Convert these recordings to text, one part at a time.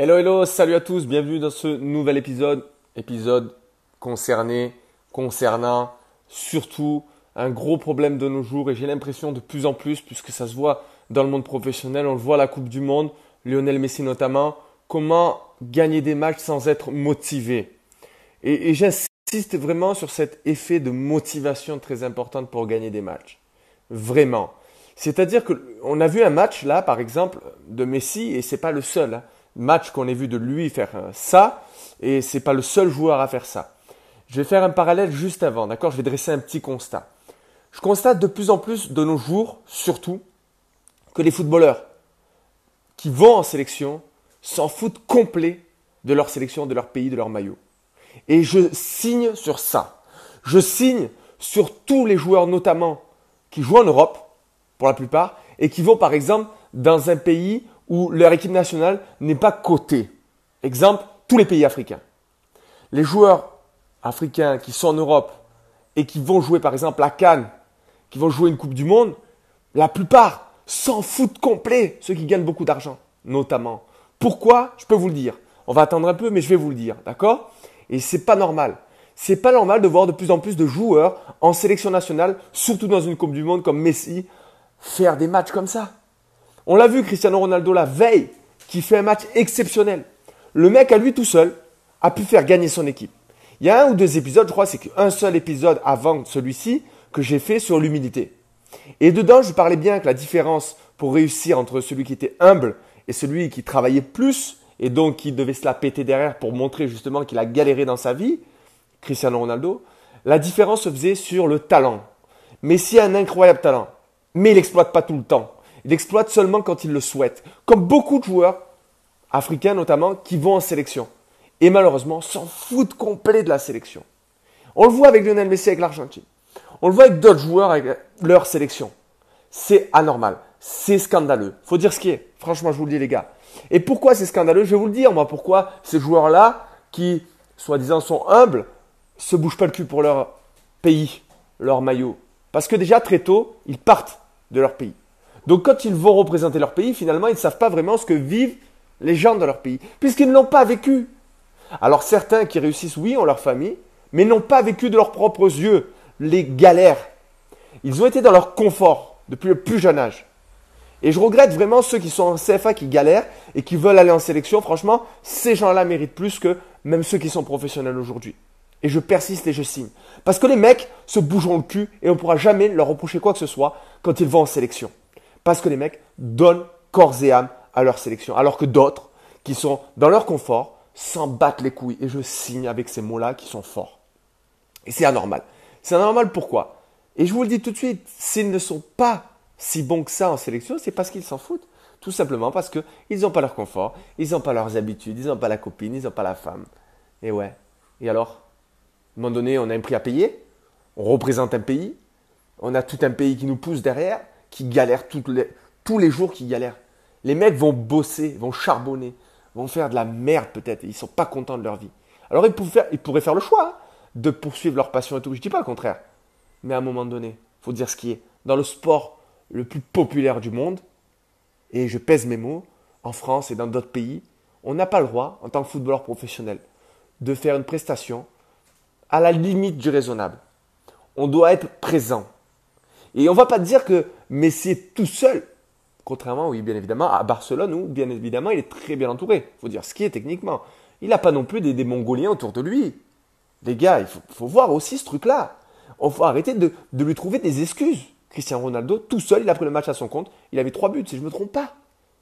Hello, hello, salut à tous, bienvenue dans ce nouvel épisode, épisode concerné, concernant surtout un gros problème de nos jours et j'ai l'impression de plus en plus, puisque ça se voit dans le monde professionnel, on le voit à la Coupe du Monde, Lionel Messi notamment, comment gagner des matchs sans être motivé. Et, j'insiste vraiment sur cet effet de motivation très importante pour gagner des matchs. Vraiment. C'est-à-dire qu'on a vu un match là, par exemple, de Messi, et c'est pas le seul. Hein match qu'on ait vu de lui faire ça, et c'est pas le seul joueur à faire ça. Je vais faire un parallèle juste avant, d'accord? Je vais dresser un petit constat. Je constate de plus en plus de nos jours, surtout, que les footballeurs qui vont en sélection s'en foutent complet de leur sélection, de leur pays, de leur maillot. Et je signe sur ça. Je signe sur tous les joueurs notamment qui jouent en Europe, pour la plupart, et qui vont par exemple dans un pays où leur équipe nationale n'est pas cotée. Exemple, tous les pays africains. Les joueurs africains qui sont en Europe et qui vont jouer par exemple la Cannes, qui vont jouer une Coupe du Monde, la plupart s'en foutent complet, ceux qui gagnent beaucoup d'argent, notamment. Pourquoi? Je peux vous le dire. On va attendre un peu, mais je vais vous le dire, d'accord? Et c'est pas normal. C'est pas normal de voir de plus en plus de joueurs en sélection nationale, surtout dans une Coupe du Monde comme Messi, faire des matchs comme ça. On l'a vu, Cristiano Ronaldo la veille, qui fait un match exceptionnel. Le mec, à lui tout seul, a pu faire gagner son équipe. Il y a un ou deux épisodes, je crois, c'est qu'un seul épisode avant celui-ci que j'ai fait sur l'humilité. Et dedans, je parlais bien que la différence pour réussir entre celui qui était humble et celui qui travaillait plus et donc qui devait se la péter derrière pour montrer justement qu'il a galéré dans sa vie, Cristiano Ronaldo, la différence se faisait sur le talent. Messi a un incroyable talent, mais il n'exploite pas tout le temps. Il exploite seulement quand il le souhaite. Comme beaucoup de joueurs, africains notamment, qui vont en sélection. Et malheureusement, s'en foutent complet de la sélection. On le voit avec Lionel Messi avec l'Argentine. On le voit avec d'autres joueurs avec leur sélection. C'est anormal. C'est scandaleux. Faut dire ce qui est. Franchement, je vous le dis, les gars. Et pourquoi c'est scandaleux? Je vais vous le dire, moi, pourquoi ces joueurs-là, qui, soi-disant, sont humbles, se bougent pas le cul pour leur pays, leur maillot. Parce que déjà, très tôt, ils partent de leur pays. Donc quand ils vont représenter leur pays, finalement, ils ne savent pas vraiment ce que vivent les gens de leur pays, puisqu'ils ne l'ont pas vécu. Alors certains qui réussissent, oui, ont leur famille, mais n'ont pas vécu de leurs propres yeux les galères. Ils ont été dans leur confort depuis le plus jeune âge. Et je regrette vraiment ceux qui sont en CFA qui galèrent et qui veulent aller en sélection. Franchement, ces gens-là méritent plus que même ceux qui sont professionnels aujourd'hui. Et je persiste et je signe. Parce que les mecs se bougeront le cul et on ne pourra jamais leur reprocher quoi que ce soit quand ils vont en sélection. Parce que les mecs donnent corps et âme à leur sélection. Alors que d'autres, qui sont dans leur confort, s'en battent les couilles. Et je signe avec ces mots-là qui sont forts. Et c'est anormal. C'est anormal pourquoi? Et je vous le dis tout de suite, s'ils ne sont pas si bons que ça en sélection, c'est parce qu'ils s'en foutent. Tout simplement parce qu'ils n'ont pas leur confort, ils n'ont pas leurs habitudes, ils n'ont pas la copine, ils n'ont pas la femme. Et ouais. Et alors? À un moment donné, on a un prix à payer, on représente un pays, on a tout un pays qui nous pousse derrière, qui galèrent les, tous les jours, qui galèrent. Les mecs vont bosser, vont charbonner, vont faire de la merde peut-être, ils ne sont pas contents de leur vie. Alors ils, ils pourraient faire le choix hein, de poursuivre leur passion et tout, je ne dis pas le contraire. Mais à un moment donné, il faut dire ce qui est. Dans le sport le plus populaire du monde, et je pèse mes mots, en France et dans d'autres pays, on n'a pas le droit, en tant que footballeur professionnel, de faire une prestation à la limite du raisonnable. On doit être présent. Et on va pas dire que Messi est tout seul. Contrairement, oui, bien évidemment, à Barcelone, où bien évidemment, il est très bien entouré. Faut dire ce qui est techniquement. Il n'a pas non plus des, Mongoliens autour de lui. Les gars, il faut, voir aussi ce truc-là. On faut arrêter de, lui trouver des excuses. Cristiano Ronaldo, tout seul, il a pris le match à son compte. Il avait trois buts, si je ne me trompe pas.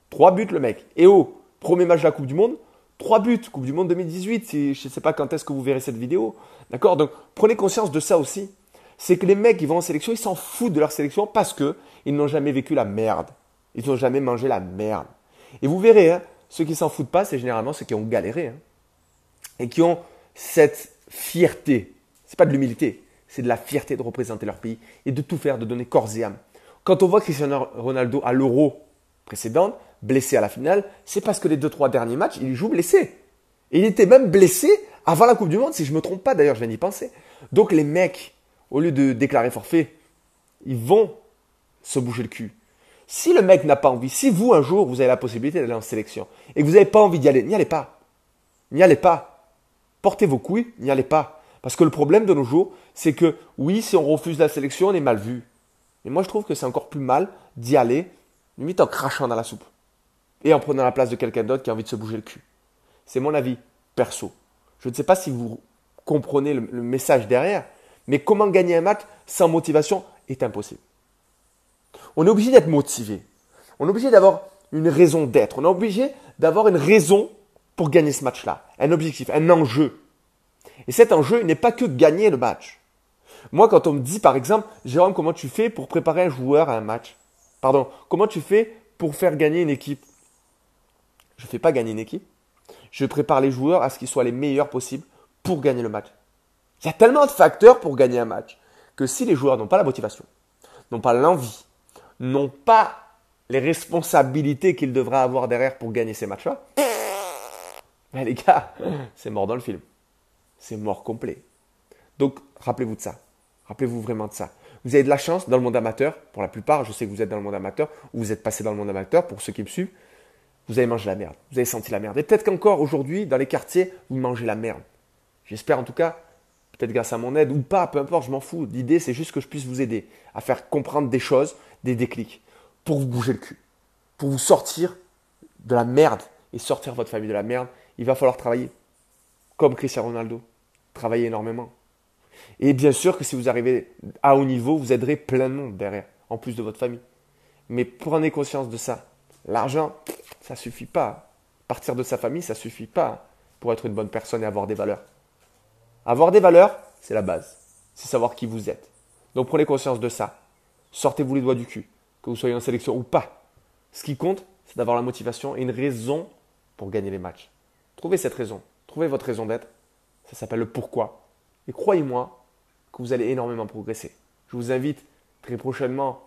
Trois buts, le mec. Et oh, premier match de la Coupe du Monde, trois buts. Coupe du Monde 2018. je ne sais pas quand est-ce que vous verrez cette vidéo. D'accord? Donc, prenez conscience de ça aussi c'est que les mecs qui vont en sélection, ils s'en foutent de leur sélection parce qu'ils n'ont jamais vécu la merde. Ils n'ont jamais mangé la merde. Et vous verrez, hein, ceux qui s'en foutent pas, c'est généralement ceux qui ont galéré. Hein, et qui ont cette fierté. C'est pas de l'humilité, c'est de la fierté de représenter leur pays et de tout faire, de donner corps et âme. Quand on voit Cristiano Ronaldo à l'Euro précédente, blessé à la finale, c'est parce que les deux trois derniers matchs, il joue blessé. Et il était même blessé avant la Coupe du Monde, si je ne me trompe pas d'ailleurs, je viens d'y penser. Donc les mecs au lieu de déclarer forfait, ils vont se bouger le cul. Si le mec n'a pas envie, si vous un jour vous avez la possibilité d'aller en sélection et que vous n'avez pas envie d'y aller, n'y allez pas. N'y allez pas. Portez vos couilles, n'y allez pas. Parce que le problème de nos jours, c'est que oui, si on refuse la sélection, on est mal vu. Mais moi, je trouve que c'est encore plus mal d'y aller, limite en crachant dans la soupe. Et en prenant la place de quelqu'un d'autre qui a envie de se bouger le cul. C'est mon avis perso. Je ne sais pas si vous comprenez le, le message derrière, mais comment gagner un match sans motivation est impossible. On est obligé d'être motivé. On est obligé d'avoir une raison d'être. On est obligé d'avoir une raison pour gagner ce match-là. Un objectif, un enjeu. Et cet enjeu n'est pas que gagner le match. Moi, quand on me dit, par exemple, Jérôme, comment tu fais pour préparer un joueur à un match? Pardon, comment tu fais pour faire gagner une équipe? Je ne fais pas gagner une équipe. Je prépare les joueurs à ce qu'ils soient les meilleurs possibles pour gagner le match. Il y a tellement de facteurs pour gagner un match que si les joueurs n'ont pas la motivation, n'ont pas l'envie, n'ont pas les responsabilités qu'ils devraient avoir derrière pour gagner ces matchs-là, ben les gars, c'est mort dans le film. C'est mort complet. Donc, rappelez-vous de ça. Rappelez-vous vraiment de ça. Vous avez de la chance dans le monde amateur, pour la plupart, je sais que vous êtes dans le monde amateur, ou vous êtes passé dans le monde amateur, pour ceux qui me suivent, vous avez mangé la merde, vous avez senti la merde. Et peut-être qu'encore aujourd'hui, dans les quartiers, vous mangez la merde. J'espère en tout cas peut-être grâce à mon aide ou pas, peu importe, je m'en fous. L'idée, c'est juste que je puisse vous aider à faire comprendre des choses, des déclics, pour vous bouger le cul, pour vous sortir de la merde et sortir votre famille de la merde. Il va falloir travailler, comme Cristiano Ronaldo, travailler énormément. Et bien sûr que si vous arrivez à haut niveau, vous aiderez plein de monde derrière, en plus de votre famille. Mais prenez conscience de ça. L'argent, ça suffit pas. Partir de sa famille, ça suffit pas pour être une bonne personne et avoir des valeurs. Avoir des valeurs, c'est la base. C'est savoir qui vous êtes. Donc prenez conscience de ça. Sortez-vous les doigts du cul, que vous soyez en sélection ou pas. Ce qui compte, c'est d'avoir la motivation et une raison pour gagner les matchs. Trouvez cette raison. Trouvez votre raison d'être. Ça s'appelle le pourquoi. Et croyez-moi que vous allez énormément progresser. Je vous invite très prochainement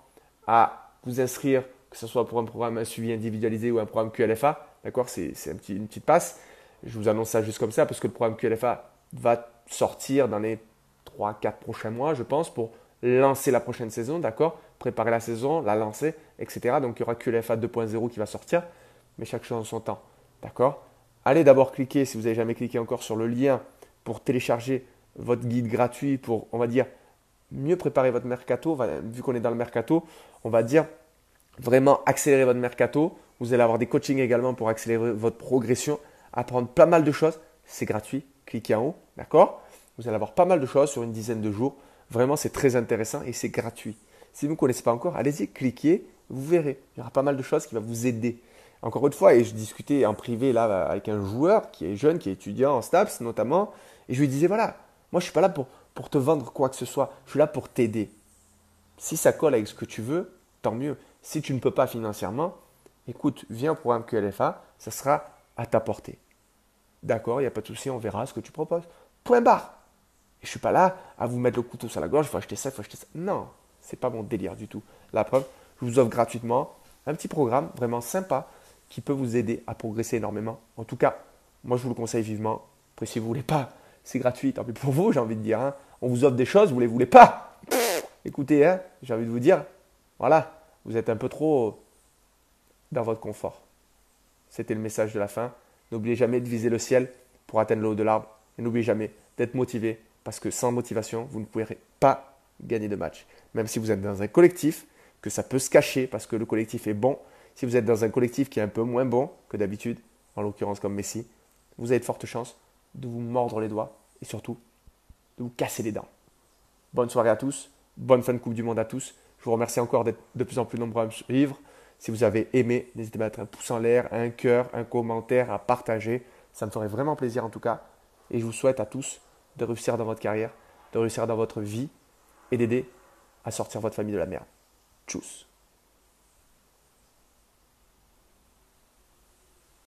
à vous inscrire, que ce soit pour un programme un suivi individualisé ou un programme QLFA. D'accord? C'est un petit, une petite passe. Je vous annonce ça juste comme ça parce que le programme QLFA va sortir dans les 3-4 prochains mois, je pense, pour lancer la prochaine saison, d'accord? Préparer la saison, la lancer, etc. Donc il y aura que l'FA 2.0 qui va sortir, mais chaque chose en son temps, d'accord? Allez d'abord cliquer, si vous n'avez jamais cliqué encore, sur le lien pour télécharger votre guide gratuit pour, on va dire, mieux préparer votre mercato. Vu qu'on est dans le mercato, on va dire vraiment accélérer votre mercato. Vous allez avoir des coachings également pour accélérer votre progression, apprendre pas mal de choses. C'est gratuit, cliquez en haut, d'accord? Vous allez avoir pas mal de choses sur une dizaine de jours. Vraiment, c'est très intéressant et c'est gratuit. Si vous ne connaissez pas encore, allez-y, cliquez, vous verrez. Il y aura pas mal de choses qui vont vous aider. Encore une fois, et je discutais en privé là avec un joueur qui est jeune, qui est étudiant en STAPS notamment, et je lui disais voilà, moi je suis pas là pour, pour te vendre quoi que ce soit, je suis là pour t'aider. Si ça colle avec ce que tu veux, tant mieux. Si tu ne peux pas financièrement, écoute, viens au programme QLFA, ça sera à ta portée. D'accord, il n'y a pas de souci, on verra ce que tu proposes. Point barre. Et je suis pas là à vous mettre le couteau sur la gorge, il faut acheter ça, il faut acheter ça. Non, c'est pas mon délire du tout. La preuve, je vous offre gratuitement un petit programme vraiment sympa qui peut vous aider à progresser énormément. En tout cas, moi je vous le conseille vivement. Après, si vous voulez pas, c'est gratuit, tant pis pour vous, j'ai envie de dire. Hein. On vous offre des choses, vous les voulez pas. écoutez, hein, j'ai envie de vous dire, voilà, vous êtes un peu trop dans votre confort. C'était le message de la fin. N'oubliez jamais de viser le ciel pour atteindre le haut de l'arbre. Et n'oubliez jamais d'être motivé parce que sans motivation, vous ne pourrez pas gagner de match. Même si vous êtes dans un collectif, que ça peut se cacher parce que le collectif est bon. Si vous êtes dans un collectif qui est un peu moins bon que d'habitude, en l'occurrence comme Messi, vous avez de fortes chances de vous mordre les doigts et surtout de vous casser les dents. Bonne soirée à tous, bonne fin de Coupe du Monde à tous. Je vous remercie encore d'être de plus en plus nombreux à me suivre. Si vous avez aimé, n'hésitez pas à mettre un pouce en l'air, un cœur, un commentaire, à partager. Ça me ferait vraiment plaisir en tout cas. Et je vous souhaite à tous de réussir dans votre carrière, de réussir dans votre vie et d'aider à sortir votre famille de la merde. Tchuss